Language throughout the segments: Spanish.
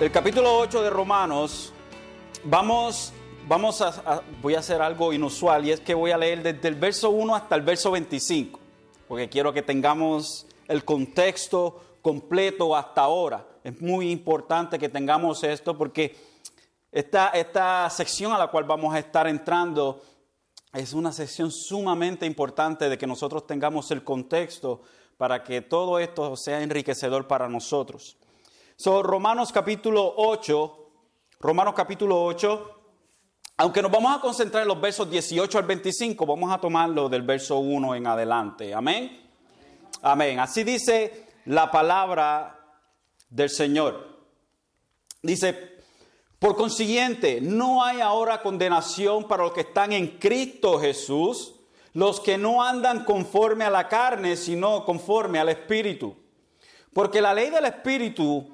el capítulo 8 de Romanos, vamos, vamos a, voy a hacer algo inusual y es que voy a leer desde el verso 1 hasta el verso 25, porque quiero que tengamos el contexto completo hasta ahora. Es muy importante que tengamos esto porque esta, esta sección a la cual vamos a estar entrando es una sección sumamente importante de que nosotros tengamos el contexto para que todo esto sea enriquecedor para nosotros. So, Romanos capítulo 8, Romanos capítulo 8, aunque nos vamos a concentrar en los versos 18 al 25, vamos a tomarlo del verso 1 en adelante. Amén. Amén. Así dice la palabra del Señor. Dice, por consiguiente, no hay ahora condenación para los que están en Cristo Jesús, los que no andan conforme a la carne, sino conforme al Espíritu. Porque la ley del Espíritu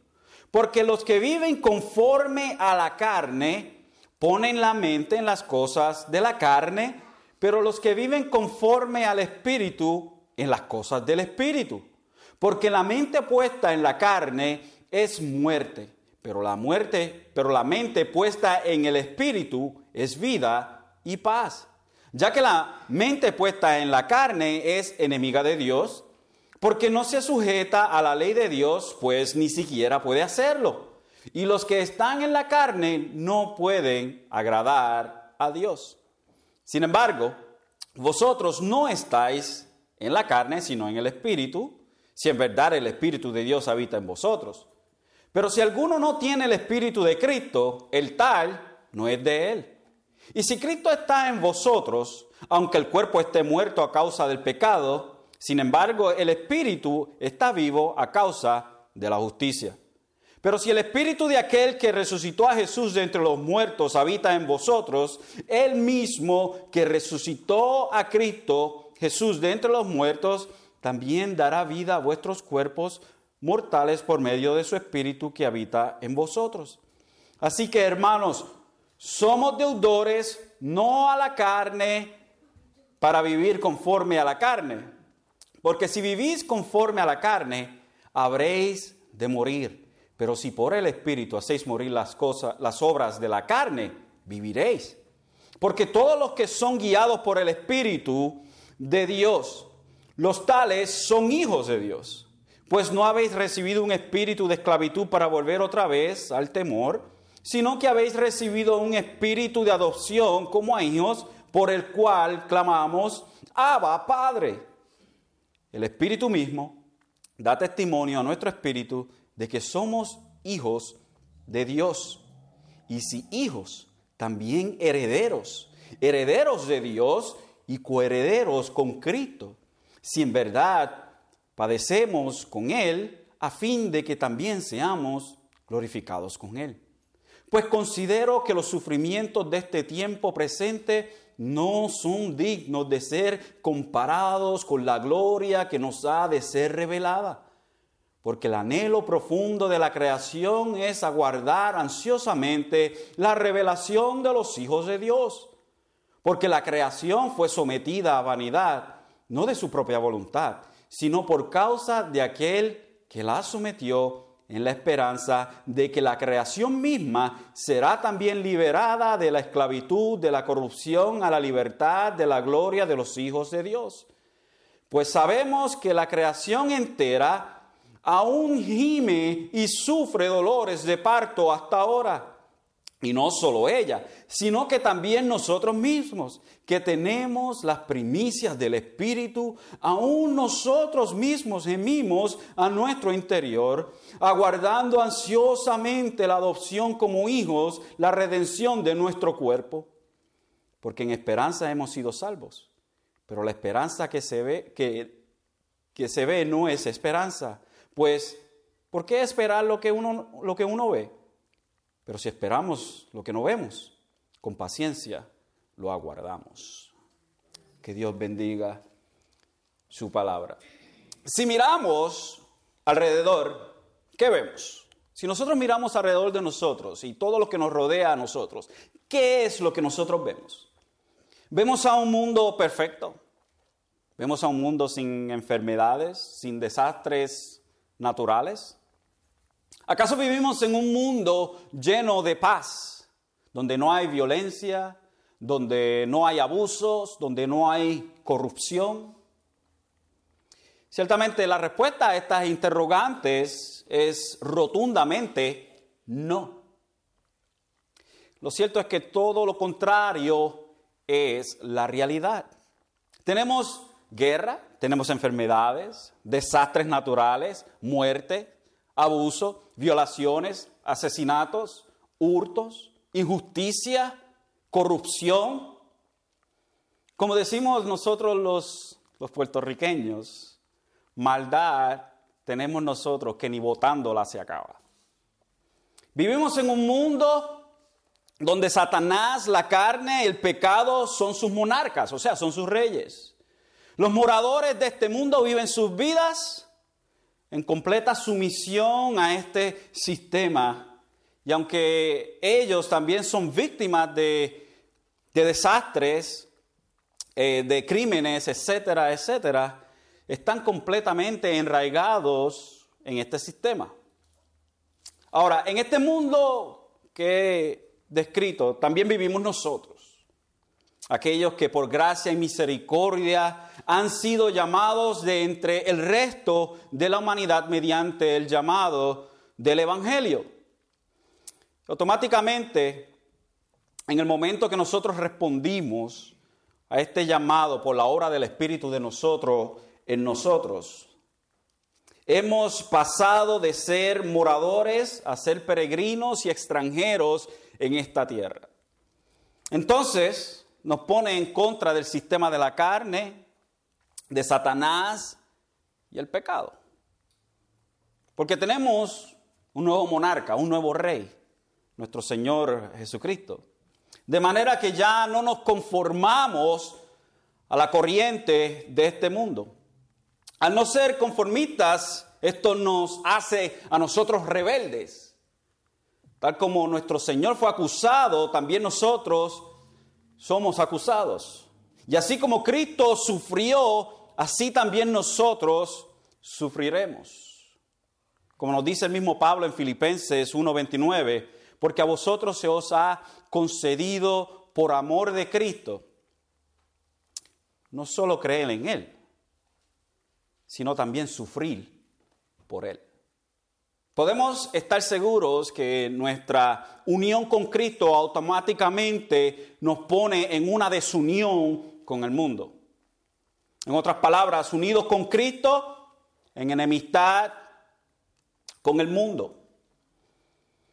Porque los que viven conforme a la carne ponen la mente en las cosas de la carne, pero los que viven conforme al Espíritu en las cosas del Espíritu. Porque la mente puesta en la carne es muerte, pero la muerte, pero la mente puesta en el Espíritu es vida y paz. Ya que la mente puesta en la carne es enemiga de Dios, porque no se sujeta a la ley de Dios, pues ni siquiera puede hacerlo. Y los que están en la carne no pueden agradar a Dios. Sin embargo, vosotros no estáis en la carne, sino en el Espíritu, si en verdad el Espíritu de Dios habita en vosotros. Pero si alguno no tiene el Espíritu de Cristo, el tal no es de él. Y si Cristo está en vosotros, aunque el cuerpo esté muerto a causa del pecado, sin embargo, el Espíritu está vivo a causa de la justicia. Pero si el Espíritu de aquel que resucitó a Jesús de entre los muertos habita en vosotros, el mismo que resucitó a Cristo Jesús de entre los muertos, también dará vida a vuestros cuerpos mortales por medio de su Espíritu que habita en vosotros. Así que, hermanos, somos deudores no a la carne para vivir conforme a la carne porque si vivís conforme a la carne, habréis de morir. Pero si por el Espíritu hacéis morir las cosas, las obras de la carne, viviréis. Porque todos los que son guiados por el Espíritu de Dios, los tales son hijos de Dios. Pues no habéis recibido un espíritu de esclavitud para volver otra vez al temor, sino que habéis recibido un espíritu de adopción como a hijos, por el cual clamamos, Abba, Padre. El Espíritu mismo da testimonio a nuestro espíritu de que somos hijos de Dios. Y si hijos, también herederos, herederos de Dios y coherederos con Cristo. Si en verdad padecemos con Él, a fin de que también seamos glorificados con Él. Pues considero que los sufrimientos de este tiempo presente no son dignos de ser comparados con la gloria que nos ha de ser revelada. Porque el anhelo profundo de la creación es aguardar ansiosamente la revelación de los hijos de Dios. Porque la creación fue sometida a vanidad, no de su propia voluntad, sino por causa de aquel que la sometió en la esperanza de que la creación misma será también liberada de la esclavitud, de la corrupción, a la libertad, de la gloria de los hijos de Dios. Pues sabemos que la creación entera aún gime y sufre dolores de parto hasta ahora. Y no solo ella, sino que también nosotros mismos, que tenemos las primicias del Espíritu, aún nosotros mismos gemimos a nuestro interior, aguardando ansiosamente la adopción como hijos, la redención de nuestro cuerpo. Porque en esperanza hemos sido salvos. Pero la esperanza que se ve, que, que se ve no es esperanza. Pues, ¿por qué esperar lo que uno, lo que uno ve? Pero si esperamos lo que no vemos, con paciencia lo aguardamos. Que Dios bendiga su palabra. Si miramos alrededor, ¿qué vemos? Si nosotros miramos alrededor de nosotros y todo lo que nos rodea a nosotros, ¿qué es lo que nosotros vemos? Vemos a un mundo perfecto, vemos a un mundo sin enfermedades, sin desastres naturales, ¿Acaso vivimos en un mundo lleno de paz, donde no hay violencia, donde no hay abusos, donde no hay corrupción? Ciertamente la respuesta a estas interrogantes es rotundamente no. Lo cierto es que todo lo contrario es la realidad. Tenemos guerra, tenemos enfermedades, desastres naturales, muerte, abuso, violaciones, asesinatos, hurtos, injusticia, corrupción. Como decimos nosotros los, los puertorriqueños, maldad tenemos nosotros que ni votándola se acaba. Vivimos en un mundo donde Satanás, la carne, el pecado son sus monarcas, o sea, son sus reyes. Los moradores de este mundo viven sus vidas en completa sumisión a este sistema. Y aunque ellos también son víctimas de, desastres, eh, de crímenes, etcétera, etcétera, están completamente enraigados en este sistema. Ahora, en este mundo que he descrito, también vivimos nosotros aquellos que por gracia y misericordia han sido llamados de entre el resto de la humanidad mediante el llamado del Evangelio. Automáticamente, en el momento que nosotros respondimos a este llamado por la obra del Espíritu de nosotros, en nosotros, hemos pasado de ser moradores a ser peregrinos y extranjeros en esta tierra. Entonces, nos pone en contra del sistema de la carne, de Satanás y el pecado. Porque tenemos un nuevo monarca, un nuevo rey, nuestro Señor Jesucristo. De manera que ya no nos conformamos a la corriente de este mundo. Al no ser conformistas, esto nos hace a nosotros rebeldes. Tal como nuestro Señor fue acusado, también nosotros somos acusados. Y así como Cristo sufrió, así también nosotros sufriremos. Como nos dice el mismo Pablo en Filipenses 1:29, porque a vosotros se os ha concedido por amor de Cristo, no solo creer en Él, sino también sufrir por Él. Podemos estar seguros que nuestra unión con Cristo automáticamente nos pone en una desunión con el mundo. En otras palabras, unidos con Cristo en enemistad con el mundo.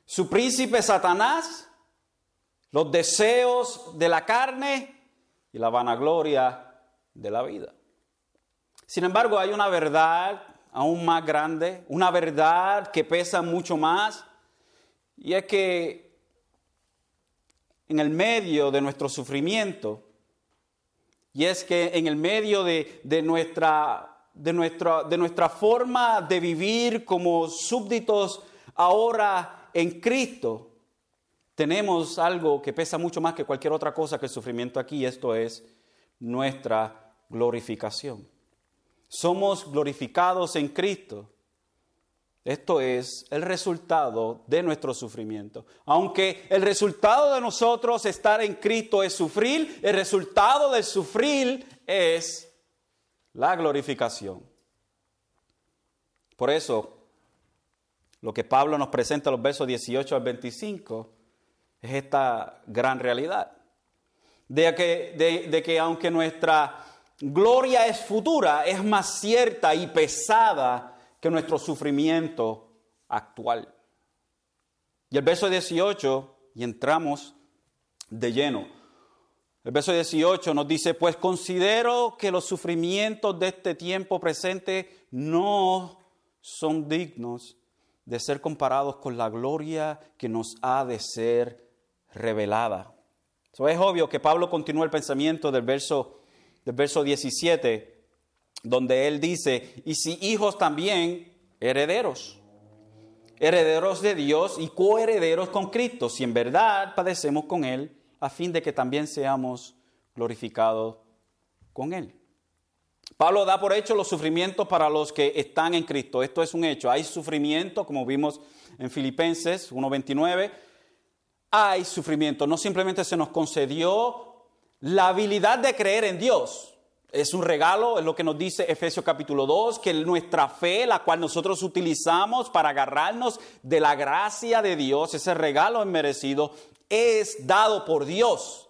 Su príncipe Satanás, los deseos de la carne y la vanagloria de la vida. Sin embargo, hay una verdad aún más grande, una verdad que pesa mucho más, y es que en el medio de nuestro sufrimiento, y es que en el medio de, nuestra, de, nuestra, de nuestra forma de vivir como súbditos ahora en Cristo, tenemos algo que pesa mucho más que cualquier otra cosa que el sufrimiento aquí, esto es nuestra glorificación somos glorificados en Cristo. Esto es el resultado de nuestro sufrimiento. Aunque el resultado de nosotros estar en Cristo es sufrir, el resultado del sufrir es la glorificación. Por eso, lo que Pablo nos presenta en los versos 18 al 25 es esta gran realidad. De que, de que aunque nuestra gloria es futura, es más cierta y pesada que nuestro sufrimiento actual. Y el verso 18, y entramos de lleno. El verso 18 nos dice, pues considero que los sufrimientos de este tiempo presente no son dignos de ser comparados con la gloria que nos ha de ser revelada. So, es obvio que Pablo continúa el pensamiento del verso, del verso 17, donde él dice, y si hijos también, herederos, herederos de Dios y coherederos con Cristo, si en verdad padecemos con Él, a fin de que también seamos glorificados con Él. Pablo da por hecho los sufrimientos para los que están en Cristo. Esto es un hecho. Hay sufrimiento, como vimos en Filipenses 1.29. Hay sufrimiento. No simplemente se nos concedió la habilidad de creer en Dios. Es un regalo, es lo que nos dice Efesios capítulo 2, que nuestra fe, la cual nosotros utilizamos para agarrarnos de la gracia de Dios, ese regalo merecido, es dado por Dios.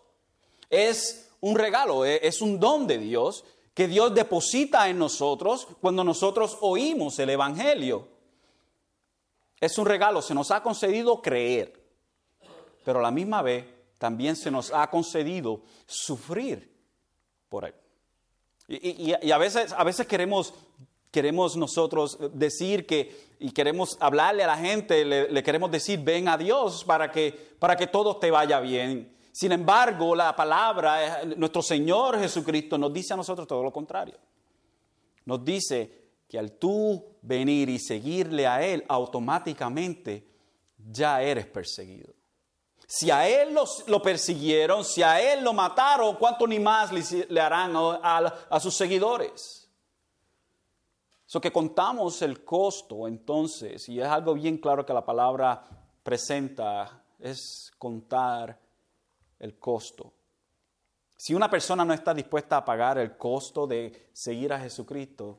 Es un regalo, e, es un don de Dios que Dios deposita en nosotros cuando nosotros oímos el Evangelio. Es un regalo, se nos ha concedido creer, pero a la misma vez también se nos ha concedido sufrir por él. Y, a, veces, a veces queremos, queremos nosotros decir que, y queremos hablarle a la gente, le, le, queremos decir, ven a Dios para que, para que todo te vaya bien. Sin embargo, la palabra, nuestro Señor Jesucristo nos dice a nosotros todo lo contrario. Nos dice que al tú venir y seguirle a Él, automáticamente ya eres perseguido. Si a Él lo persiguieron, si a Él lo mataron, ¿cuánto ni más le, harán a, sus seguidores? Eso que contamos el costo entonces, y es algo bien claro que la palabra presenta, es contar el costo. Si una persona no está dispuesta a pagar el costo de seguir a Jesucristo,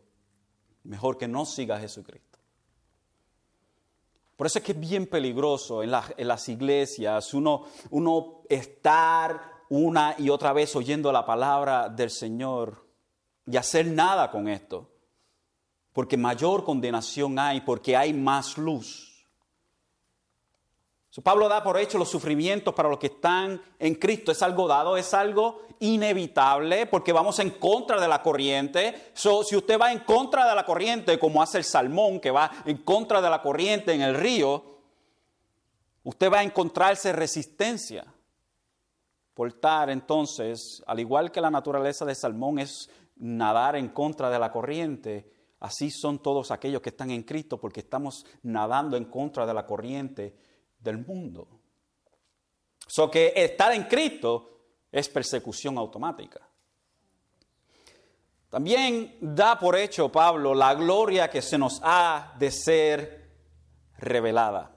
mejor que no siga a Jesucristo. Por eso es que es bien peligroso en, las iglesias uno, uno estar una y otra vez oyendo la palabra del Señor y hacer nada con esto. Porque mayor condenación hay, porque hay más luz. Pablo da por hecho los sufrimientos para los que están en Cristo. Es algo dado, es algo inevitable porque vamos en contra de la corriente. si usted va en contra de la corriente, como hace el salmón que va en contra de la corriente en el río, usted va a encontrarse resistencia. Portar entonces, al igual que la naturaleza del salmón es nadar en contra de la corriente, así son todos aquellos que están en Cristo porque estamos nadando en contra de la corriente del mundo. So que estar en Cristo es persecución automática. También da por hecho Pablo la gloria que se nos ha de ser revelada.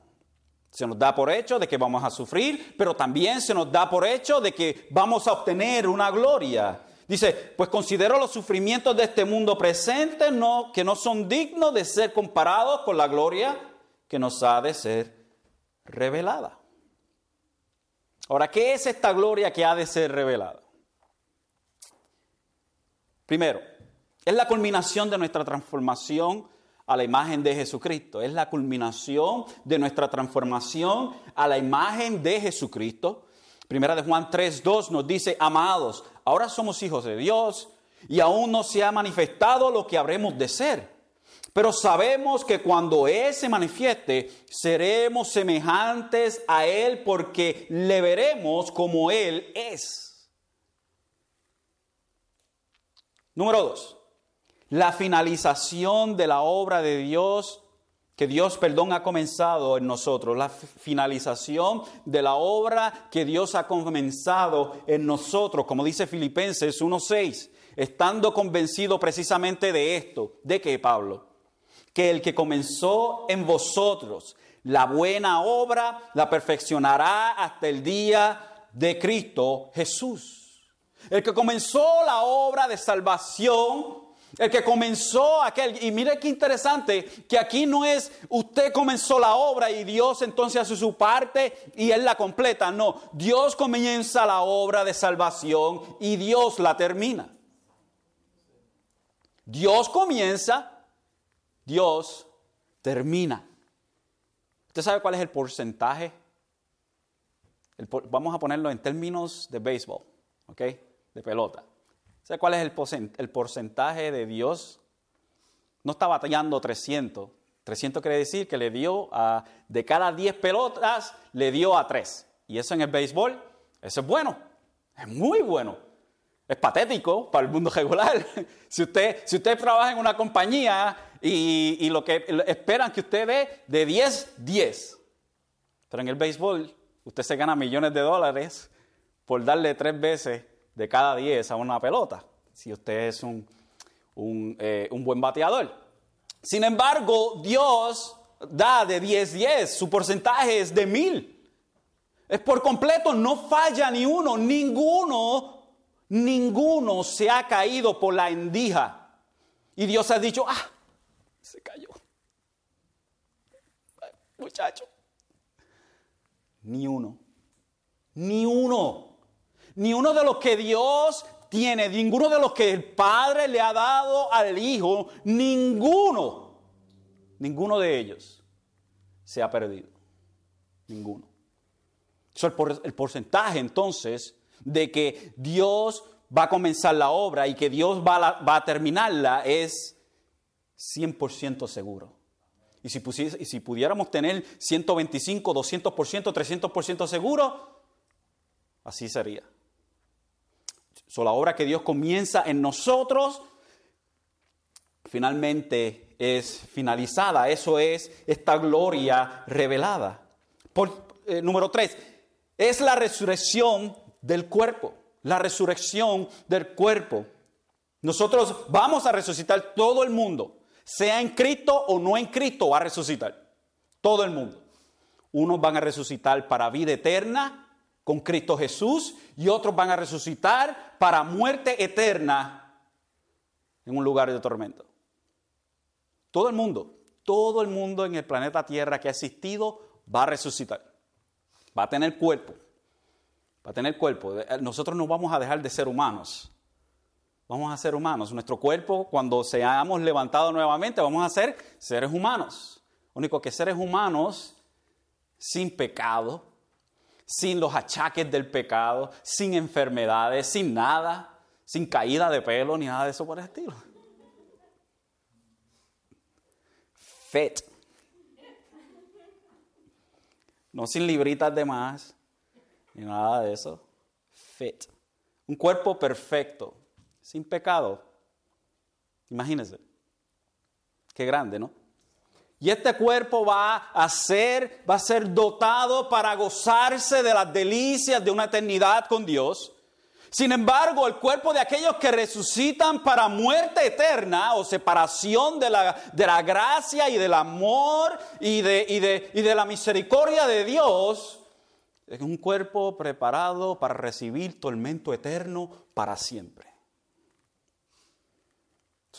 Se nos da por hecho de que vamos a sufrir, pero también se nos da por hecho de que vamos a obtener una gloria. Dice, pues considero los sufrimientos de este mundo presente no, que no son dignos de ser comparados con la gloria que nos ha de ser revelada. Ahora, ¿qué es esta gloria que ha de ser revelada? Primero, es la culminación de nuestra transformación a la imagen de Jesucristo. Es la culminación de nuestra transformación a la imagen de Jesucristo. Primera de Juan 3.2 nos dice, amados, ahora somos hijos de Dios y aún no se ha manifestado lo que habremos de ser. Pero sabemos que cuando Él se manifieste, seremos semejantes a Él porque le veremos como Él es. Número dos, la finalización de la obra de Dios que Dios, perdón, ha comenzado en nosotros, la finalización de la obra que Dios ha comenzado en nosotros, como dice Filipenses 1.6, estando convencido precisamente de esto, ¿de qué, Pablo? Que el que comenzó en vosotros la buena obra la perfeccionará hasta el día de Cristo Jesús. El que comenzó la obra de salvación, el que comenzó aquel, y mire qué interesante, que aquí no es usted comenzó la obra y Dios entonces hace su parte y Él la completa, no, Dios comienza la obra de salvación y Dios la termina. Dios comienza Dios termina. ¿Usted sabe cuál es el porcentaje? vamos a ponerlo en términos de béisbol, ¿ok? De pelota. ¿Sabe cuál es el, porcentaje de Dios? No está batallando 300, 300 quiere decir que le dio a, de cada 10 pelotas, le dio a 3. Y eso en el béisbol, eso es bueno, es muy bueno. Es patético para el mundo regular. si, usted, si usted trabaja en una compañía y, lo que esperan que usted dé de 10, 10. Pero en el béisbol, usted se gana millones de dólares por darle tres veces de cada 10 a una pelota, si usted es un, un, eh, buen bateador. Sin embargo, Dios da de 10-10, su porcentaje es de mil. Es por completo, no falla ni uno, ninguno, ninguno se ha caído por la endija. Y Dios ha dicho, ah, se cayó. Muchacho. Ni uno. Ni uno. Ni uno de los que Dios tiene, ninguno de los que el Padre le ha dado al Hijo, ninguno, ninguno de ellos se ha perdido. Ninguno. el porcentaje entonces de que Dios va a comenzar la obra y que Dios va a, terminarla es 100% seguro. Y si, y si pudiéramos tener 125, 200%, 300% seguro, así sería. So, la obra que Dios comienza en nosotros finalmente es finalizada. Eso es esta gloria revelada. Por, eh, número tres, es la resurrección del cuerpo. La resurrección del cuerpo. Nosotros vamos a resucitar todo el mundo, sea en Cristo o no en Cristo, va a resucitar. Todo el mundo. Unos van a resucitar para vida eterna con Cristo Jesús y otros van a resucitar para muerte eterna en un lugar de tormento. Todo el mundo, todo el mundo en el planeta Tierra que ha existido va a resucitar. Va a tener cuerpo. Va a tener cuerpo. Nosotros no vamos a dejar de ser humanos. Vamos a ser humanos. Nuestro cuerpo, cuando seamos levantados nuevamente, vamos a ser seres humanos. Único que seres humanos sin pecado, sin los achaques del pecado, sin enfermedades, sin nada, sin caída de pelo ni nada de eso por el estilo. Fit. No sin libritas de más, ni nada de eso. Fit. Un cuerpo perfecto, sin pecado. Imagínense. Qué grande, ¿no? Y este cuerpo va a ser, va a ser dotado para gozarse de las delicias de una eternidad con Dios. Sin embargo, el cuerpo de aquellos que resucitan para muerte eterna o separación de la, de la gracia y del amor y de, y, de, y de la misericordia de Dios, es un cuerpo preparado para recibir tormento eterno para siempre.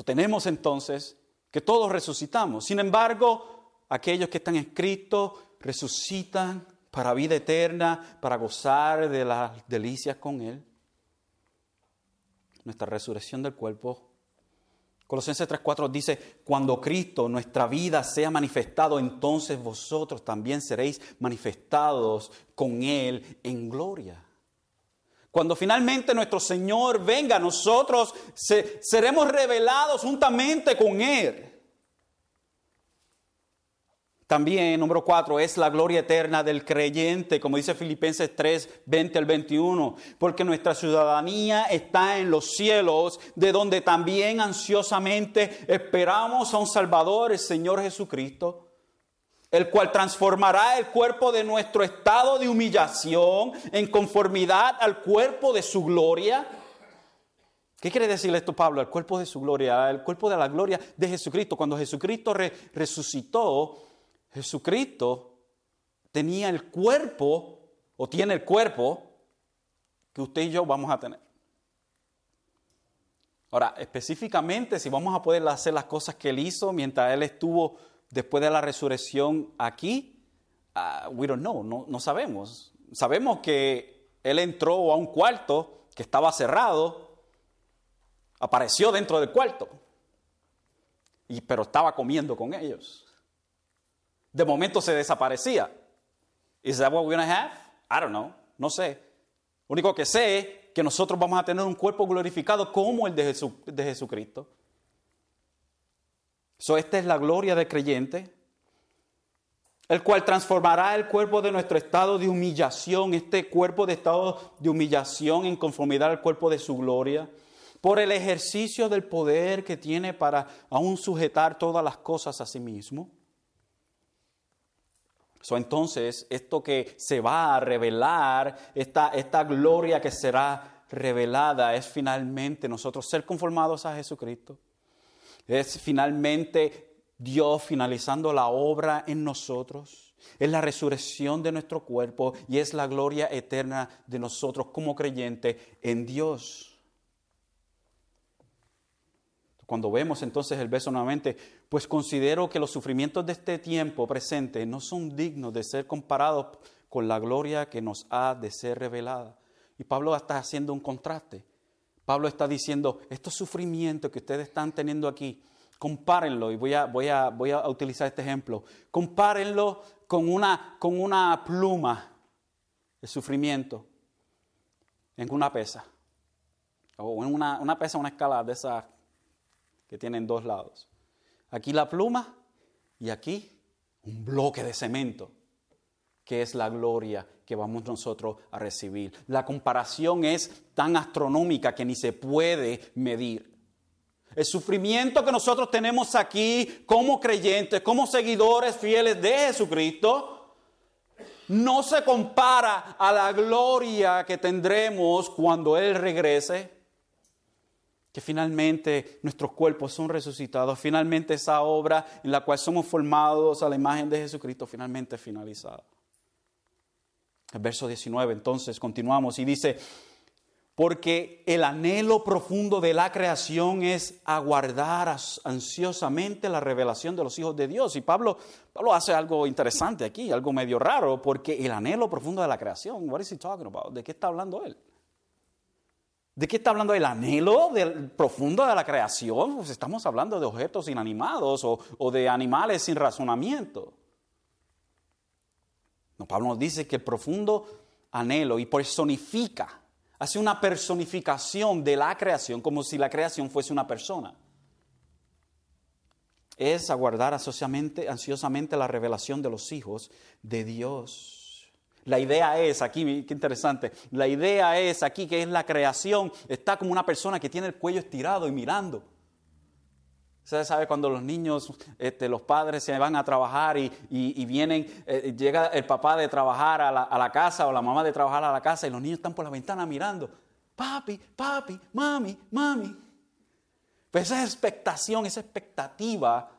Tenemos entonces que todos resucitamos. Sin embargo, aquellos que están escritos resucitan para vida eterna, para gozar de las delicias con Él. Nuestra resurrección del cuerpo. Colosenses 3:4 dice, cuando Cristo, nuestra vida, sea manifestado, entonces vosotros también seréis manifestados con Él en gloria. Cuando finalmente nuestro Señor venga, nosotros seremos revelados juntamente con Él. También, número cuatro, es la gloria eterna del creyente, como dice Filipenses 3, 20 al 21, porque nuestra ciudadanía está en los cielos, de donde también ansiosamente esperamos a un Salvador, el Señor Jesucristo el cual transformará el cuerpo de nuestro estado de humillación en conformidad al cuerpo de su gloria. ¿Qué quiere decir esto Pablo? El cuerpo de su gloria, el cuerpo de la gloria de Jesucristo. Cuando Jesucristo resucitó, Jesucristo tenía el cuerpo, o tiene el cuerpo, que usted y yo vamos a tener. Ahora, específicamente, si vamos a poder hacer las cosas que él hizo mientras él estuvo después de la resurrección aquí? Uh, we don't know, no, no sabemos. Sabemos que él entró a un cuarto que estaba cerrado, apareció dentro del cuarto, y, pero estaba comiendo con ellos. De momento se desaparecía. ¿Is that what we're gonna have? I don't know, no sé. Lo único que sé es que nosotros vamos a tener un cuerpo glorificado como el de, de Jesucristo. So, esta es la gloria del creyente. el cual transformará el cuerpo de nuestro estado de humillación, este cuerpo de estado de humillación en conformidad al cuerpo de su gloria, por el ejercicio del poder que tiene para aún sujetar todas las cosas a sí mismo. entonces, esto que se va a revelar, esta, esta gloria que será revelada, es finalmente nosotros ser conformados a Jesucristo. Es finalmente Dios finalizando la obra en nosotros. Es la resurrección de nuestro cuerpo y es la gloria eterna de nosotros como creyentes en Dios. Cuando vemos entonces el verso nuevamente, pues considero que los sufrimientos de este tiempo presente no son dignos de ser comparados con la gloria que nos ha de ser revelada. Y Pablo está haciendo un contraste. Pablo está diciendo, estos sufrimientos que ustedes están teniendo aquí, compárenlo, y voy a, voy a, voy a utilizar este ejemplo, compárenlo con una, con una pluma de sufrimiento en una pesa, o en una, una pesa, una escala de esas que tienen dos lados. Aquí la pluma y aquí un bloque de cemento, que es la gloria que vamos nosotros a recibir. La comparación es tan astronómica que ni se puede medir. El sufrimiento que nosotros tenemos aquí como creyentes, como seguidores fieles de Jesucristo, no se compara a la gloria que tendremos cuando Él regrese, que finalmente nuestros cuerpos son resucitados, finalmente esa obra en la cual somos formados a la imagen de Jesucristo finalmente finalizada. Verso 19 entonces continuamos y dice, porque el anhelo profundo de la creación es aguardar ansiosamente la revelación de los hijos de Dios. Y Pablo, Pablo hace algo interesante aquí, algo medio raro, porque el anhelo profundo de la creación, what is he talking about? ¿De qué está hablando él? ¿De qué está hablando el anhelo del profundo de la creación? Pues estamos hablando de objetos inanimados o de animales sin razonamiento. No, Pablo nos dice que el profundo anhelo y personifica hace una personificación de la creación como si la creación fuese una persona. Es aguardar ansiosamente, la revelación de los hijos de Dios. La idea es, aquí, qué interesante, la idea es aquí que es la creación, está como una persona que tiene el cuello estirado y mirando. Usted sabe cuando los niños, este, los padres se van a trabajar y, vienen, eh, llega el papá de trabajar a la, casa o la mamá de trabajar a la casa y los niños están por la ventana mirando. Papi, papi, mami, mami. Pues esa expectación, esa expectativa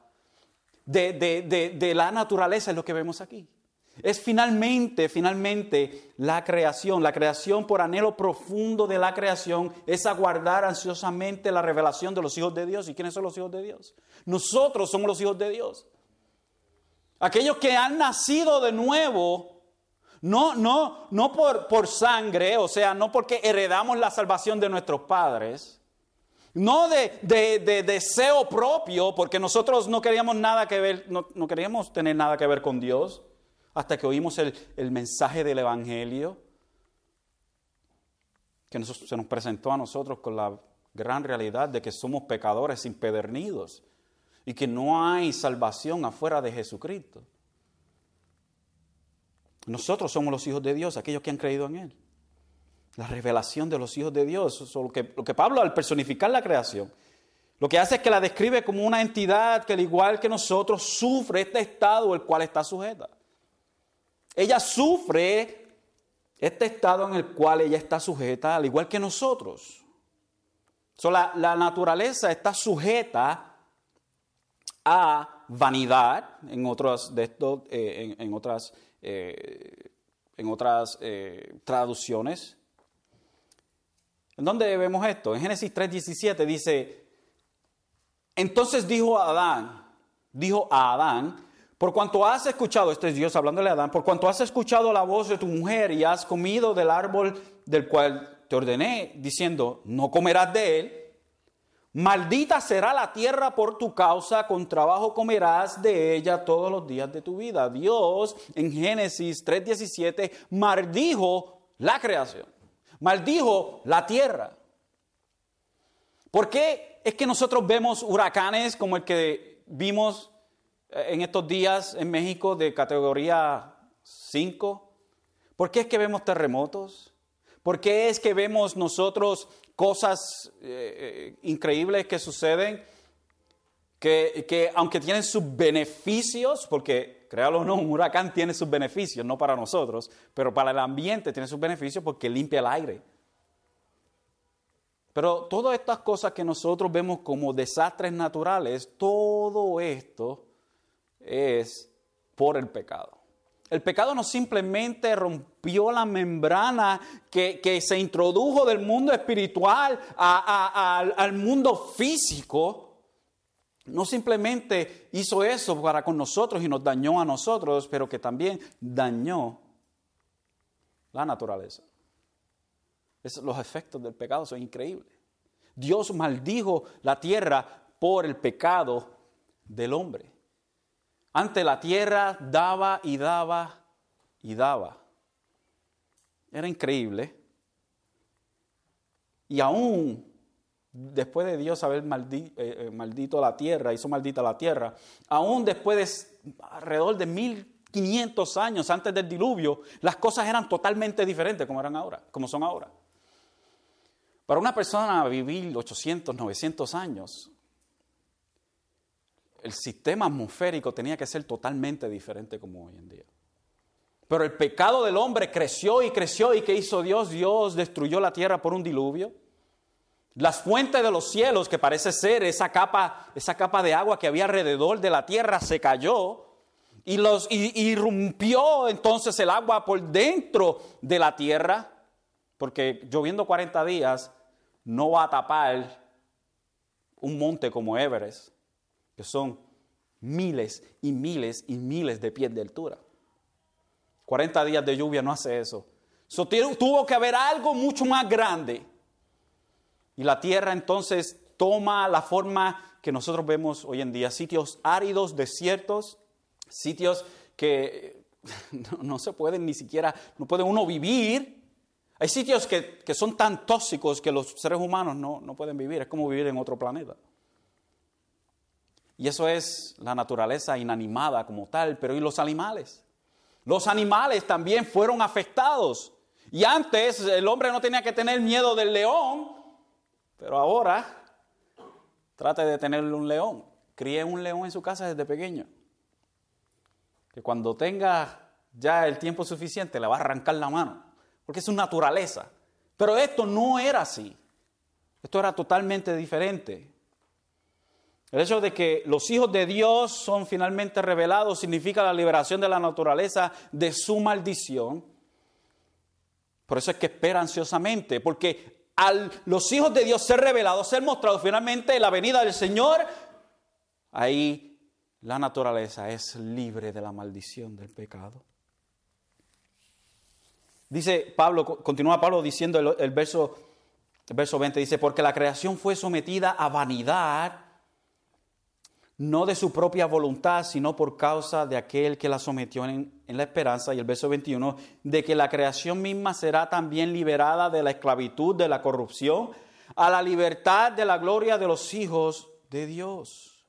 de, de la naturaleza es lo que vemos aquí. Es finalmente, finalmente la creación. La creación por anhelo profundo de la creación es aguardar ansiosamente la revelación de los hijos de Dios. ¿Y quiénes son los hijos de Dios? Nosotros somos los hijos de Dios. Aquellos que han nacido de nuevo, no, no, no por, sangre, o sea, no porque heredamos la salvación de nuestros padres, no de, de, deseo propio, porque nosotros no queríamos nada que ver, no queríamos tener nada que ver con Dios hasta que oímos el, mensaje del Evangelio, que se nos presentó a nosotros con la gran realidad de que somos pecadores impedernidos y que no hay salvación afuera de Jesucristo. Nosotros somos los hijos de Dios, aquellos que han creído en Él. La revelación de los hijos de Dios, lo que, lo que Pablo al personificar la creación, lo que hace es que la describe como una entidad que al igual que nosotros sufre este estado al cual está sujeta. Ella sufre este estado en el cual ella está sujeta, al igual que nosotros. la, naturaleza está sujeta a vanidad, en otras, de eh, en, otras, eh, en otras eh, traducciones. ¿En dónde vemos esto? En Génesis 3:17 dice, entonces dijo a Adán, dijo a Adán, por cuanto has escuchado, este es Dios hablándole a Adán, por cuanto has escuchado la voz de tu mujer y has comido del árbol del cual te ordené, diciendo, no comerás de él, maldita será la tierra por tu causa, con trabajo comerás de ella todos los días de tu vida. Dios en Génesis 3:17 maldijo la creación, maldijo la tierra. ¿Por qué es que nosotros vemos huracanes como el que vimos en estos días en México de categoría 5? ¿Por qué es que vemos terremotos? ¿Por qué es que vemos nosotros cosas eh, increíbles que suceden? Que, que, aunque tienen sus beneficios, porque créalo o no, un huracán tiene sus beneficios, no para nosotros, pero para el ambiente tiene sus beneficios porque limpia el aire. Pero todas estas cosas que nosotros vemos como desastres naturales, todo esto es por el pecado. El pecado no simplemente rompió la membrana que, se introdujo del mundo espiritual al mundo físico. No simplemente hizo eso para con nosotros y nos dañó a nosotros, pero que también dañó la naturaleza. los efectos del pecado son increíbles. Dios maldijo la tierra por el pecado del hombre. Ante la tierra daba y daba y daba. Era increíble. Y aún después de Dios haber eh, eh, maldito, la tierra, hizo maldita la tierra, aún después de alrededor de 1500 años antes del diluvio, las cosas eran totalmente diferentes como eran ahora, como son ahora. Para una persona vivir 800, 900 años, el sistema atmosférico tenía que ser totalmente diferente como hoy en día. Pero el pecado del hombre creció y creció y ¿qué hizo Dios? Dios destruyó la tierra por un diluvio. Las fuentes de los cielos, que parece ser esa capa, esa capa de agua que había alrededor de la tierra, se cayó y, los, irrumpió entonces el agua por dentro de la tierra, porque lloviendo 40 días no va a tapar un monte como Everest que son miles y miles y miles de pies de altura. 40 días de lluvia no hace eso. tuvo que haber algo mucho más grande. Y la tierra entonces toma la forma que nosotros vemos hoy en día, sitios áridos, desiertos, sitios que no, se pueden ni siquiera, no puede uno vivir. Hay sitios que, son tan tóxicos que los seres humanos no, no pueden vivir, es como vivir en otro planeta. Y eso es la naturaleza inanimada como tal, pero ¿y los animales? Los animales también fueron afectados. Y antes el hombre no tenía que tener miedo del león, pero ahora trate de tenerle un león. Críe un león en su casa desde pequeño. Que cuando tenga ya el tiempo suficiente le va a arrancar la mano, porque es su naturaleza. Pero esto no era así. Esto era totalmente diferente. El hecho de que los hijos de Dios son finalmente revelados significa la liberación de la naturaleza de su maldición. Por eso es que espera ansiosamente, porque al los hijos de Dios ser revelados, ser mostrados finalmente en la venida del Señor, ahí la naturaleza es libre de la maldición del pecado. Dice Pablo, continúa Pablo diciendo el, verso, el verso 20, dice, porque la creación fue sometida a vanidad no de su propia voluntad, sino por causa de aquel que la sometió en, la esperanza, y el verso 21, de que la creación misma será también liberada de la esclavitud, de la corrupción, a la libertad de la gloria de los hijos de Dios.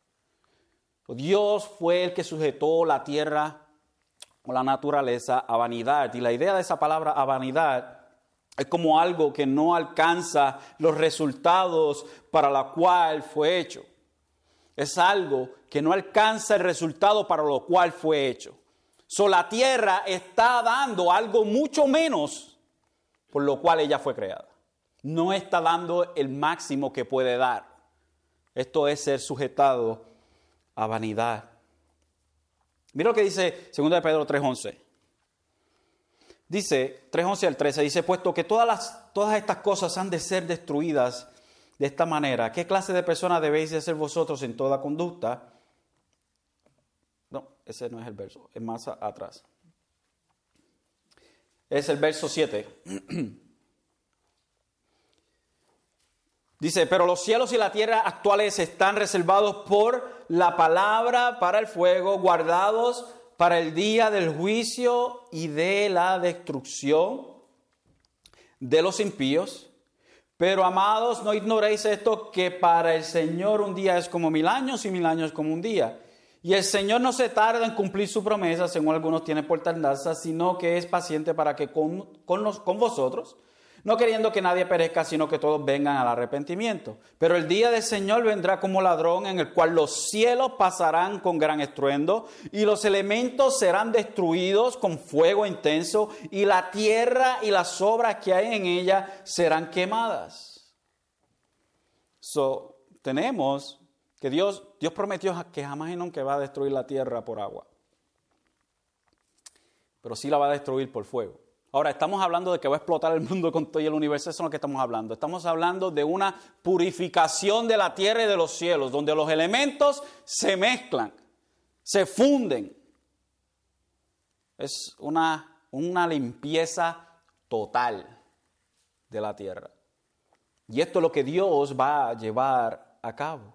Dios fue el que sujetó la tierra o la naturaleza a vanidad. Y la idea de esa palabra a vanidad es como algo que no alcanza los resultados para la cual fue hecho es algo que no alcanza el resultado para lo cual fue hecho. So, la tierra está dando algo mucho menos por lo cual ella fue creada. No está dando el máximo que puede dar. Esto es ser sujetado a vanidad. Mira lo que dice 2 de Pedro 3.11. Dice 3.11 al 13, dice, puesto que todas, todas estas cosas han de ser destruidas de esta manera, ¿qué clase de persona debéis de ser vosotros en toda conducta? No, ese no es el verso, es más atrás. Es el verso 7. Dice, pero los cielos y la tierra actuales están reservados por la palabra para el fuego, guardados para el día del juicio y de la destrucción de los impíos pero amados, no ignoréis esto, que para el Señor un día es como mil años y mil años como un día. Y el Señor no se tarda en cumplir su promesa, según algunos tienen por tardanza, sino que es paciente para que con, con vosotros, no queriendo que nadie perezca, sino que todos vengan al arrepentimiento. Pero el día del Señor vendrá como ladrón, en el cual los cielos pasarán con gran estruendo, y los elementos serán destruidos con fuego intenso, y la tierra y las obras que hay en ella serán quemadas. So, tenemos que Dios, Dios prometió que jamás y nunca va a destruir la tierra por agua, pero sí la va a destruir por fuego. Ahora, estamos hablando de que va a explotar el mundo con todo y el universo, eso es lo que estamos hablando. Estamos hablando de una purificación de la tierra y de los cielos, donde los elementos se mezclan, se funden. Es una, una limpieza total de la tierra. Y esto es lo que Dios va a llevar a cabo.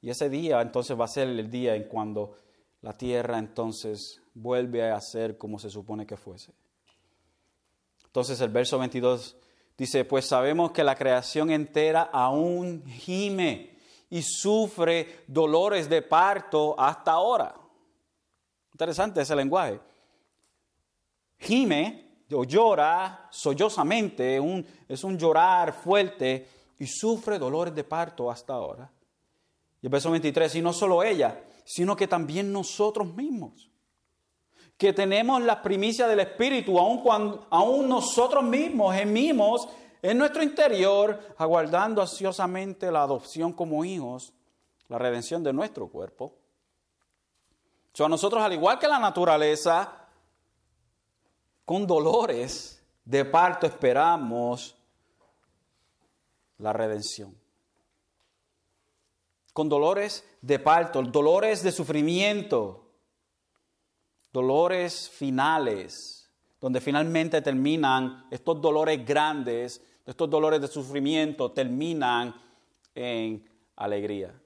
Y ese día entonces va a ser el día en cuando la tierra entonces vuelve a ser como se supone que fuese. Entonces el verso 22 dice, pues sabemos que la creación entera aún gime y sufre dolores de parto hasta ahora. Interesante ese lenguaje. Gime o llora sollozamente, un, es un llorar fuerte y sufre dolores de parto hasta ahora. Y el verso 23, y no solo ella, sino que también nosotros mismos que tenemos la primicia del Espíritu, aun, cuando, aun nosotros mismos gemimos en nuestro interior, aguardando ansiosamente la adopción como hijos, la redención de nuestro cuerpo. O a nosotros, al igual que la naturaleza, con dolores de parto esperamos la redención. Con dolores de parto, dolores de sufrimiento, dolores finales, donde finalmente terminan estos dolores grandes, estos dolores de sufrimiento, terminan en alegría.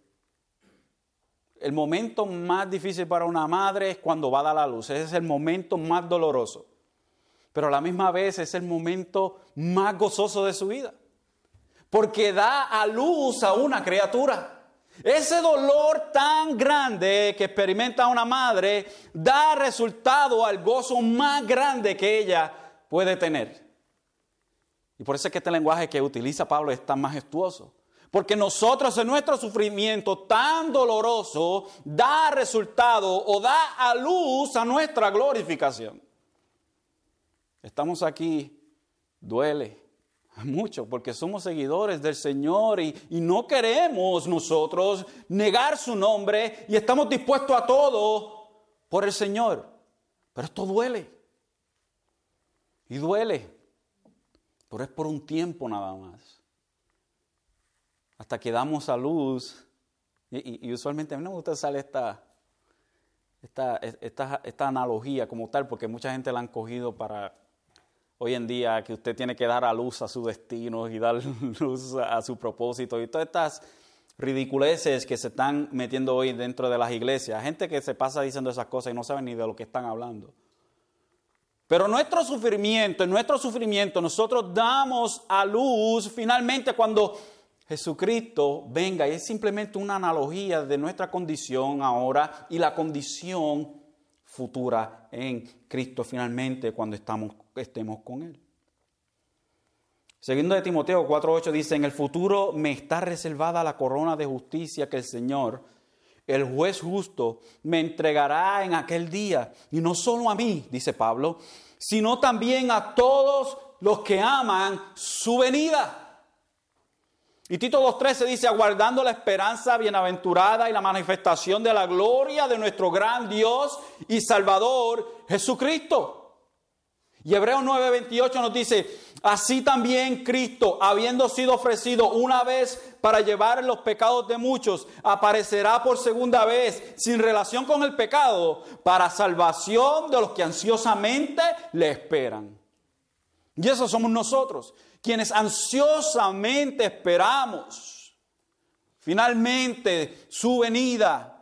El momento más difícil para una madre es cuando va a dar la luz, ese es el momento más doloroso, pero a la misma vez es el momento más gozoso de su vida, porque da a luz a una criatura. Ese dolor tan grande que experimenta una madre da resultado al gozo más grande que ella puede tener. Y por eso es que este lenguaje que utiliza Pablo es tan majestuoso. Porque nosotros en nuestro sufrimiento tan doloroso da resultado o da a luz a nuestra glorificación. Estamos aquí, duele, mucho, porque somos seguidores del Señor y, no queremos nosotros negar su nombre y estamos dispuestos a todo por el Señor. Pero esto duele. Y duele. Pero es por un tiempo nada más. Hasta que damos a luz. Y, usualmente a mí no me gusta usar esta, esta, esta, esta analogía como tal, porque mucha gente la han cogido para hoy en día que usted tiene que dar a luz a su destino y dar luz a su propósito y todas estas ridiculeces que se están metiendo hoy dentro de las iglesias. Gente que se pasa diciendo esas cosas y no sabe ni de lo que están hablando. Pero nuestro sufrimiento, en nuestro sufrimiento nosotros damos a luz finalmente cuando Jesucristo venga. Y es simplemente una analogía de nuestra condición ahora y la condición futura en Cristo finalmente cuando estamos, estemos con Él. Seguindo de Timoteo 4.8 dice, en el futuro me está reservada la corona de justicia que el Señor, el juez justo, me entregará en aquel día. Y no solo a mí, dice Pablo, sino también a todos los que aman su venida. Y Tito 2.13 dice, aguardando la esperanza bienaventurada y la manifestación de la gloria de nuestro gran Dios y Salvador Jesucristo. Y Hebreos 9:28 nos dice, así también Cristo, habiendo sido ofrecido una vez para llevar los pecados de muchos, aparecerá por segunda vez sin relación con el pecado, para salvación de los que ansiosamente le esperan. Y eso somos nosotros quienes ansiosamente esperamos finalmente su venida.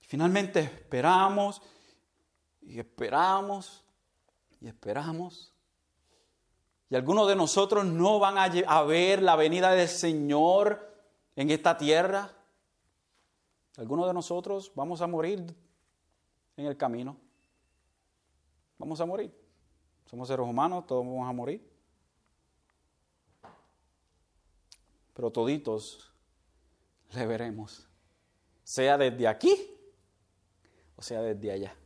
Finalmente esperamos y esperamos y esperamos. Y algunos de nosotros no van a ver la venida del Señor en esta tierra. Algunos de nosotros vamos a morir en el camino. Vamos a morir. Somos seres humanos, todos vamos a morir. Pero toditos le veremos. Sea desde aquí o sea desde allá.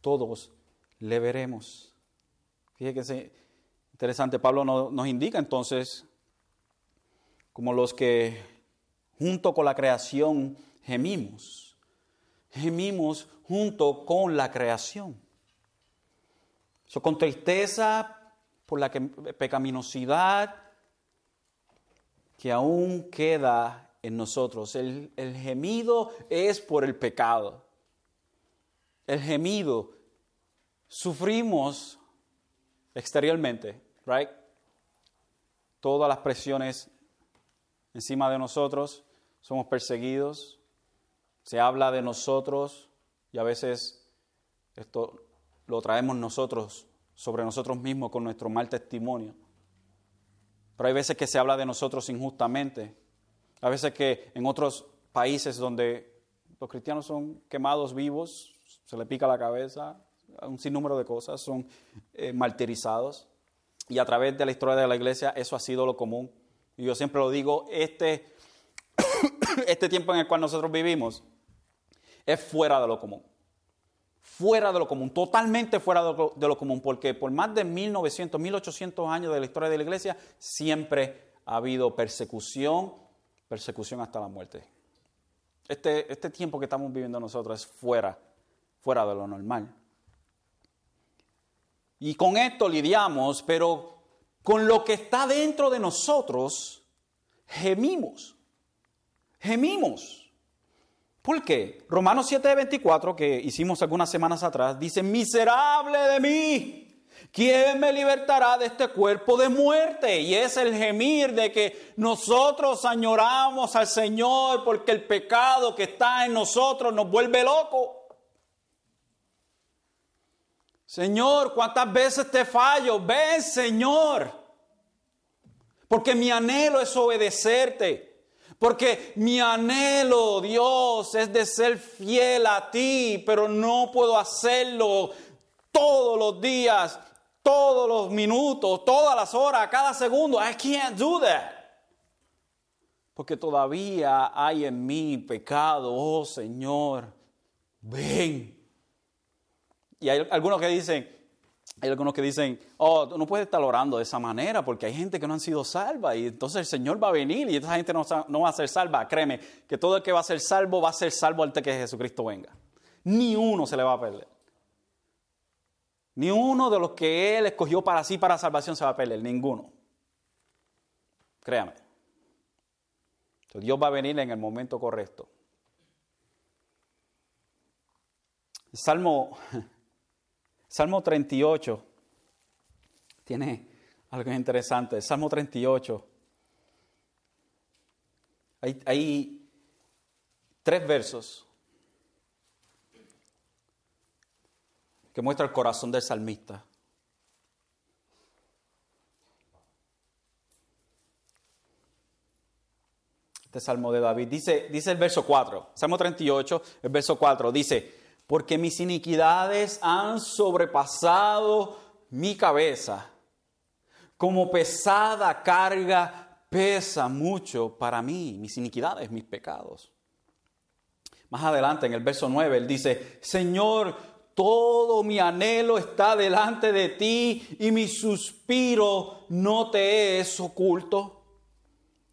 Todos le veremos. Fíjese que interesante, Pablo nos indica entonces como los que junto con la creación gemimos. Gemimos junto con la creación. Con tristeza por la pecaminosidad que aún queda en nosotros. El, el gemido es por el pecado. El gemido. Sufrimos exteriormente, right? Todas las presiones encima de nosotros, somos perseguidos, se habla de nosotros y a veces esto lo traemos nosotros sobre nosotros mismos con nuestro mal testimonio. Pero hay veces que se habla de nosotros injustamente. A veces que en otros países donde los cristianos son quemados vivos, se le pica la cabeza, un sinnúmero de cosas, son eh, martirizados. Y a través de la historia de la iglesia eso ha sido lo común. Y yo siempre lo digo, este, este tiempo en el cual nosotros vivimos es fuera de lo común fuera de lo común, totalmente fuera de lo, común, porque por más de 1900, 1800 años de la historia de la iglesia, siempre ha habido persecución, persecución hasta la muerte. Este, este tiempo que estamos viviendo nosotros es fuera, fuera de lo normal. Y con esto lidiamos, pero con lo que está dentro de nosotros, gemimos. Gemimos. ¿Por qué? Romanos 7:24, que hicimos algunas semanas atrás, dice, miserable de mí, ¿quién me libertará de este cuerpo de muerte? Y es el gemir de que nosotros añoramos al Señor porque el pecado que está en nosotros nos vuelve loco. Señor, ¿cuántas veces te fallo? Ven, Señor. Porque mi anhelo es obedecerte. Porque mi anhelo, Dios, es de ser fiel a ti, pero no puedo hacerlo todos los días, todos los minutos, todas las horas, cada segundo. I can't do that. Porque todavía hay en mí pecado, oh Señor, ven. Y hay algunos que dicen, hay algunos que dicen, oh, no puedes estar orando de esa manera porque hay gente que no han sido salva y entonces el Señor va a venir y esa gente no, no, va a ser salva. Créeme que todo el que va a ser salvo va a ser salvo antes que Jesucristo venga. Ni uno se le va a perder. Ni uno de los que Él escogió para sí, para salvación, se va a perder. Ninguno. Créame. Dios va a venir en el momento correcto. Salmo Salmo 38 tiene algo interesante. Salmo 38. Hay, tres versos que muestran el corazón del salmista. Este salmo de David. Dice, dice el verso 4, Salmo 38, el verso 4, dice, porque mis iniquidades han sobrepasado mi cabeza. Como pesada carga pesa mucho para mí, mis iniquidades, mis pecados. Más adelante en el verso 9 él dice, Señor, todo mi anhelo está delante de ti y mi suspiro no te es oculto.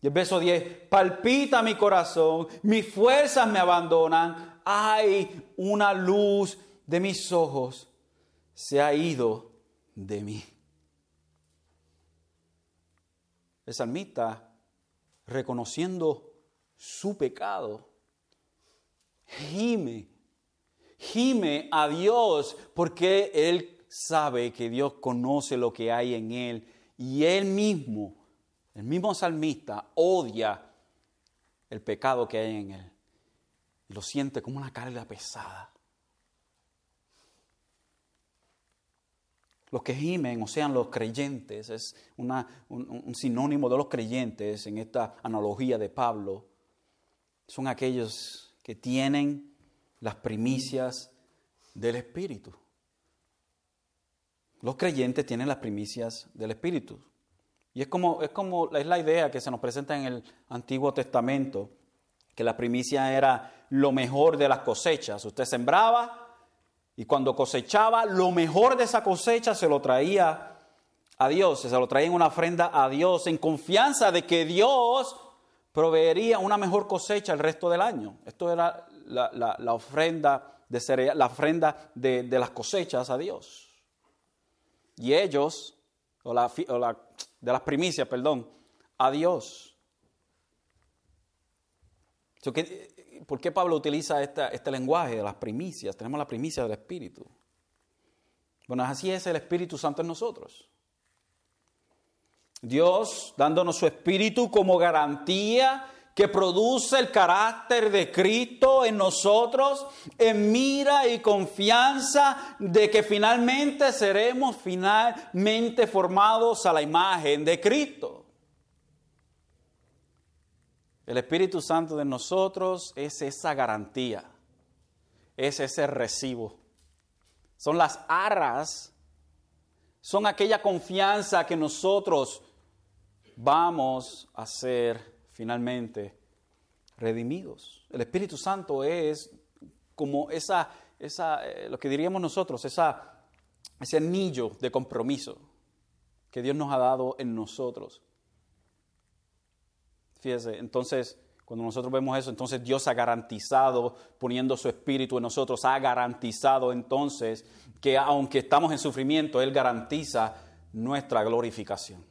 Y el verso 10, palpita mi corazón, mis fuerzas me abandonan, hay una luz de mis ojos, se ha ido de mí. El salmista, reconociendo su pecado, gime, gime a Dios porque él sabe que Dios conoce lo que hay en él y él mismo, el mismo salmista, odia el pecado que hay en él y lo siente como una carga pesada. los que gimen, o sean los creyentes, es una, un, sinónimo de los creyentes en esta analogía de Pablo, son aquellos que tienen las primicias del Espíritu. Los creyentes tienen las primicias del Espíritu. Y es como, es como es la idea que se nos presenta en el Antiguo Testamento, que la primicia era lo mejor de las cosechas. Usted sembraba y cuando cosechaba, lo mejor de esa cosecha se lo traía a Dios, se lo traía en una ofrenda a Dios, en confianza de que Dios proveería una mejor cosecha el resto del año. Esto era la, ofrenda, de, la ofrenda de, las cosechas a Dios. Y ellos, o, la, de las primicias, perdón, a Dios. ¿Por qué Pablo utiliza este lenguaje de las primicias? Tenemos la primicia del Espíritu. Bueno, así es el Espíritu Santo en nosotros. Dios dándonos su Espíritu como garantía que produce el carácter de Cristo en nosotros, en mira y confianza de que finalmente seremos finalmente formados a la imagen de Cristo. El Espíritu Santo de nosotros es esa garantía, es ese recibo. Son las arras, son aquella confianza que nosotros vamos a ser finalmente redimidos. El Espíritu Santo es como esa, esa eh, lo que diríamos nosotros, esa, ese anillo de compromiso que Dios nos ha dado en nosotros. Entonces, cuando nosotros vemos eso, entonces Dios ha garantizado, poniendo su espíritu en nosotros, ha garantizado entonces que aunque estamos en sufrimiento, Él garantiza nuestra glorificación.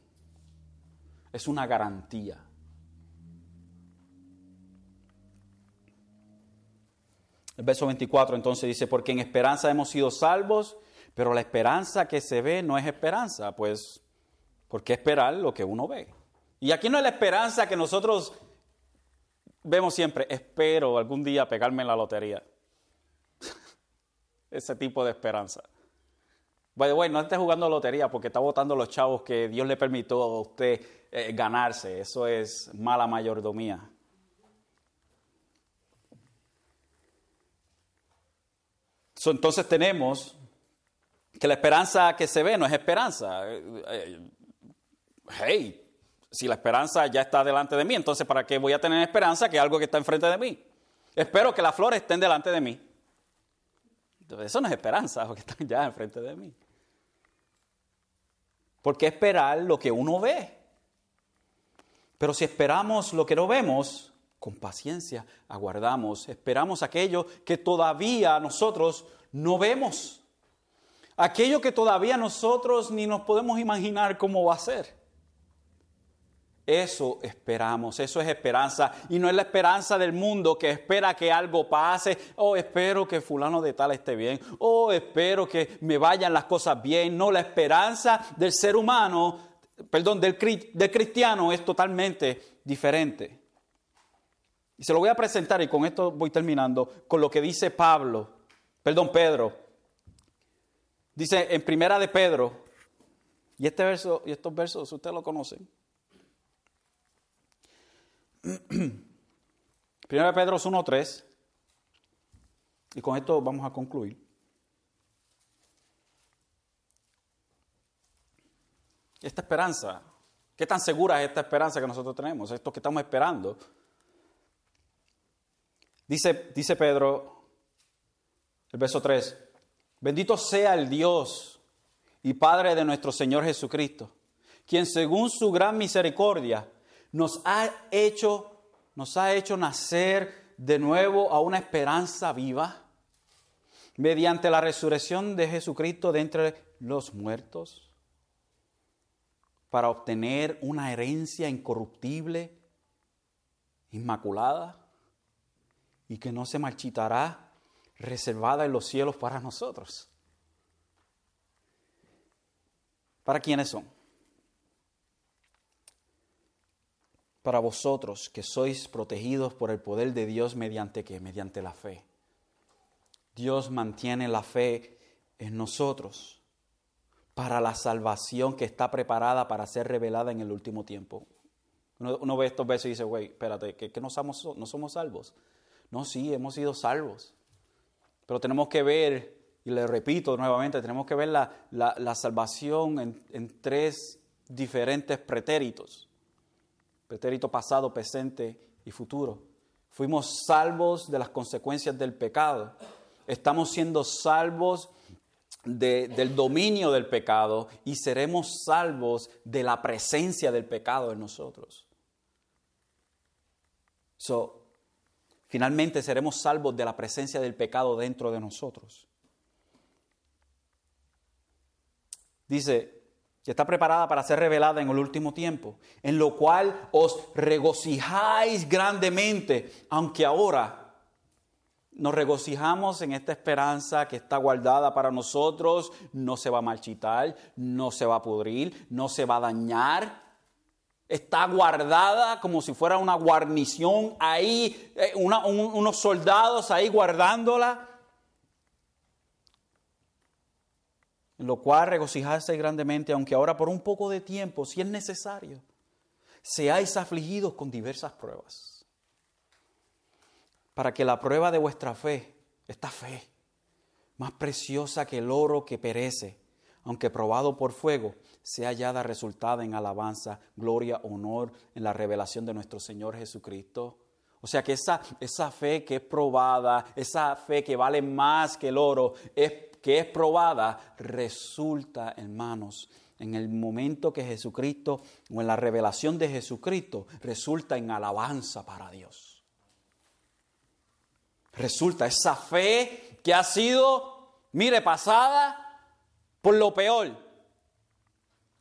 Es una garantía. El verso 24 entonces dice, porque en esperanza hemos sido salvos, pero la esperanza que se ve no es esperanza, pues, ¿por qué esperar lo que uno ve? Y aquí no es la esperanza que nosotros vemos siempre, espero algún día pegarme en la lotería. Ese tipo de esperanza. Bueno, no esté jugando lotería porque está votando los chavos que Dios le permitió a usted eh, ganarse. Eso es mala mayordomía. entonces tenemos que la esperanza que se ve no es esperanza. Eh, eh, hey, si la esperanza ya está delante de mí, entonces ¿para qué voy a tener esperanza que algo que está enfrente de mí? Espero que las flores estén delante de mí. Entonces, eso no es esperanza, porque están ya enfrente de mí. ¿Por qué esperar lo que uno ve? Pero si esperamos lo que no vemos, con paciencia aguardamos, esperamos aquello que todavía nosotros no vemos. Aquello que todavía nosotros ni nos podemos imaginar cómo va a ser. Eso esperamos, eso es esperanza. Y no es la esperanza del mundo que espera que algo pase. Oh, espero que fulano de tal esté bien. Oh, espero que me vayan las cosas bien. No, la esperanza del ser humano, perdón, del, del cristiano es totalmente diferente. Y se lo voy a presentar y con esto voy terminando con lo que dice Pablo, perdón, Pedro. Dice en primera de Pedro, y este verso y estos versos ustedes lo conocen. Primera de Pedro 1.3. Y con esto vamos a concluir. Esta esperanza, ¿qué tan segura es esta esperanza que nosotros tenemos? Esto que estamos esperando. Dice, dice Pedro, el verso 3, bendito sea el Dios y Padre de nuestro Señor Jesucristo, quien según su gran misericordia nos ha hecho, nos ha hecho nacer de nuevo a una esperanza viva mediante la resurrección de Jesucristo de entre los muertos para obtener una herencia incorruptible, inmaculada y que no se marchitará, reservada en los cielos para nosotros. ¿Para quiénes son? Para vosotros que sois protegidos por el poder de Dios mediante? Mediante la fe. Dios mantiene la fe en nosotros para la salvación que está preparada para ser revelada en el último tiempo. Uno, ve estos versos y dice, güey, espérate, ¿que, no, somos, no somos salvos? No, sí, hemos sido salvos. Pero tenemos que ver, y le repito nuevamente, tenemos que ver la, salvación en, en tres diferentes pretéritos. Pretérito pasado, presente y futuro. Fuimos salvos de las consecuencias del pecado. Estamos siendo salvos del dominio del pecado y seremos salvos de la presencia del pecado en nosotros. So, finalmente seremos salvos de la presencia del pecado dentro de nosotros. Dice, que está preparada para ser revelada en el último tiempo, en lo cual os regocijáis grandemente, aunque ahora nos regocijamos en esta esperanza que está guardada para nosotros, no se va a marchitar, no se va a pudrir, no se va a dañar. Está guardada como si fuera una guarnición ahí, eh, unos soldados ahí guardándola. En lo cual regocijarse grandemente, aunque ahora por un poco de tiempo, si es necesario, seáis afligidos con diversas pruebas para que la prueba de vuestra fe, esta fe, más preciosa que el oro que perece, aunque probado por fuego, sea hallada resultada en alabanza, gloria, honor en la revelación de nuestro Señor Jesucristo. O sea que esa, esa fe que es probada, esa fe que vale más que el oro, es, que es probada, resulta, hermanos, en el momento que Jesucristo o en la revelación de Jesucristo, resulta en alabanza para Dios. Resulta esa fe que ha sido, mire, pasada por lo peor.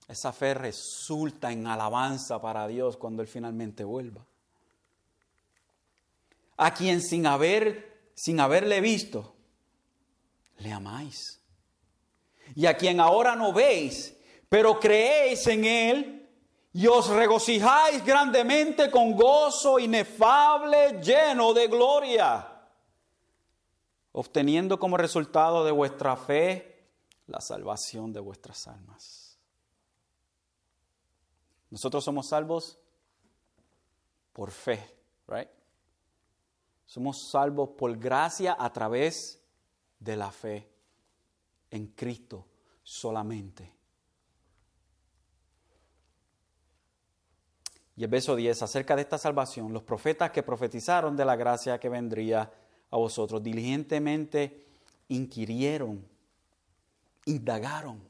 Esa fe resulta en alabanza para Dios cuando Él finalmente vuelva. A quien sin haber, sin haberle visto, le amáis. Y a quien ahora no veis, pero creéis en Él y os regocijáis grandemente con gozo inefable, lleno de gloria obteniendo como resultado de vuestra fe la salvación de vuestras almas. Nosotros somos salvos por fe, right? Somos salvos por gracia a través de la fe en Cristo solamente. Y el verso 10, acerca de esta salvación, los profetas que profetizaron de la gracia que vendría a vosotros, diligentemente inquirieron, indagaron,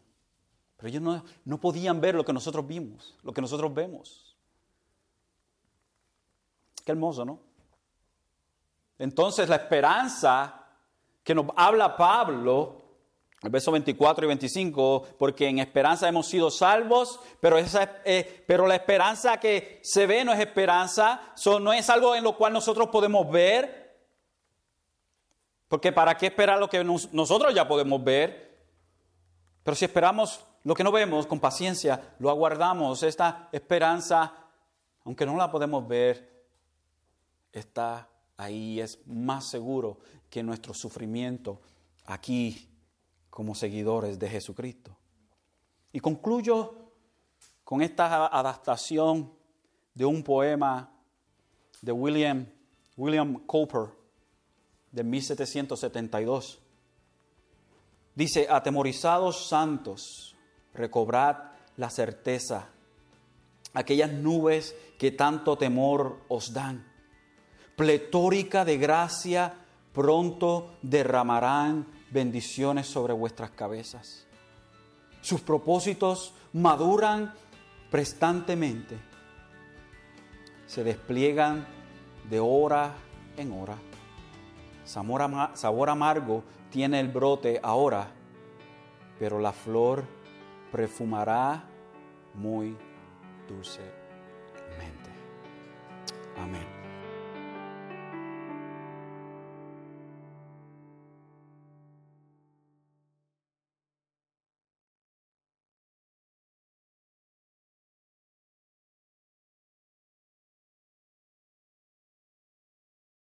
pero ellos no, no podían ver lo que nosotros vimos, lo que nosotros vemos. Qué hermoso, ¿no? Entonces la esperanza que nos habla Pablo, el verso 24 y 25, porque en esperanza hemos sido salvos, pero, esa, eh, pero la esperanza que se ve no es esperanza, no es algo en lo cual nosotros podemos ver, porque ¿para qué esperar lo que nosotros ya podemos ver? Pero si esperamos lo que no vemos con paciencia, lo aguardamos. Esta esperanza, aunque no la podemos ver, está ahí, es más seguro que nuestro sufrimiento aquí como seguidores de Jesucristo. Y concluyo con esta adaptación de un poema de William, William Cowper de 1772. Dice, atemorizados santos, recobrad la certeza, aquellas nubes que tanto temor os dan, pletórica de gracia, pronto derramarán bendiciones sobre vuestras cabezas. Sus propósitos maduran prestantemente, se despliegan de hora en hora Sabor, amargo tiene el brote ahora, pero la flor perfumará muy dulce.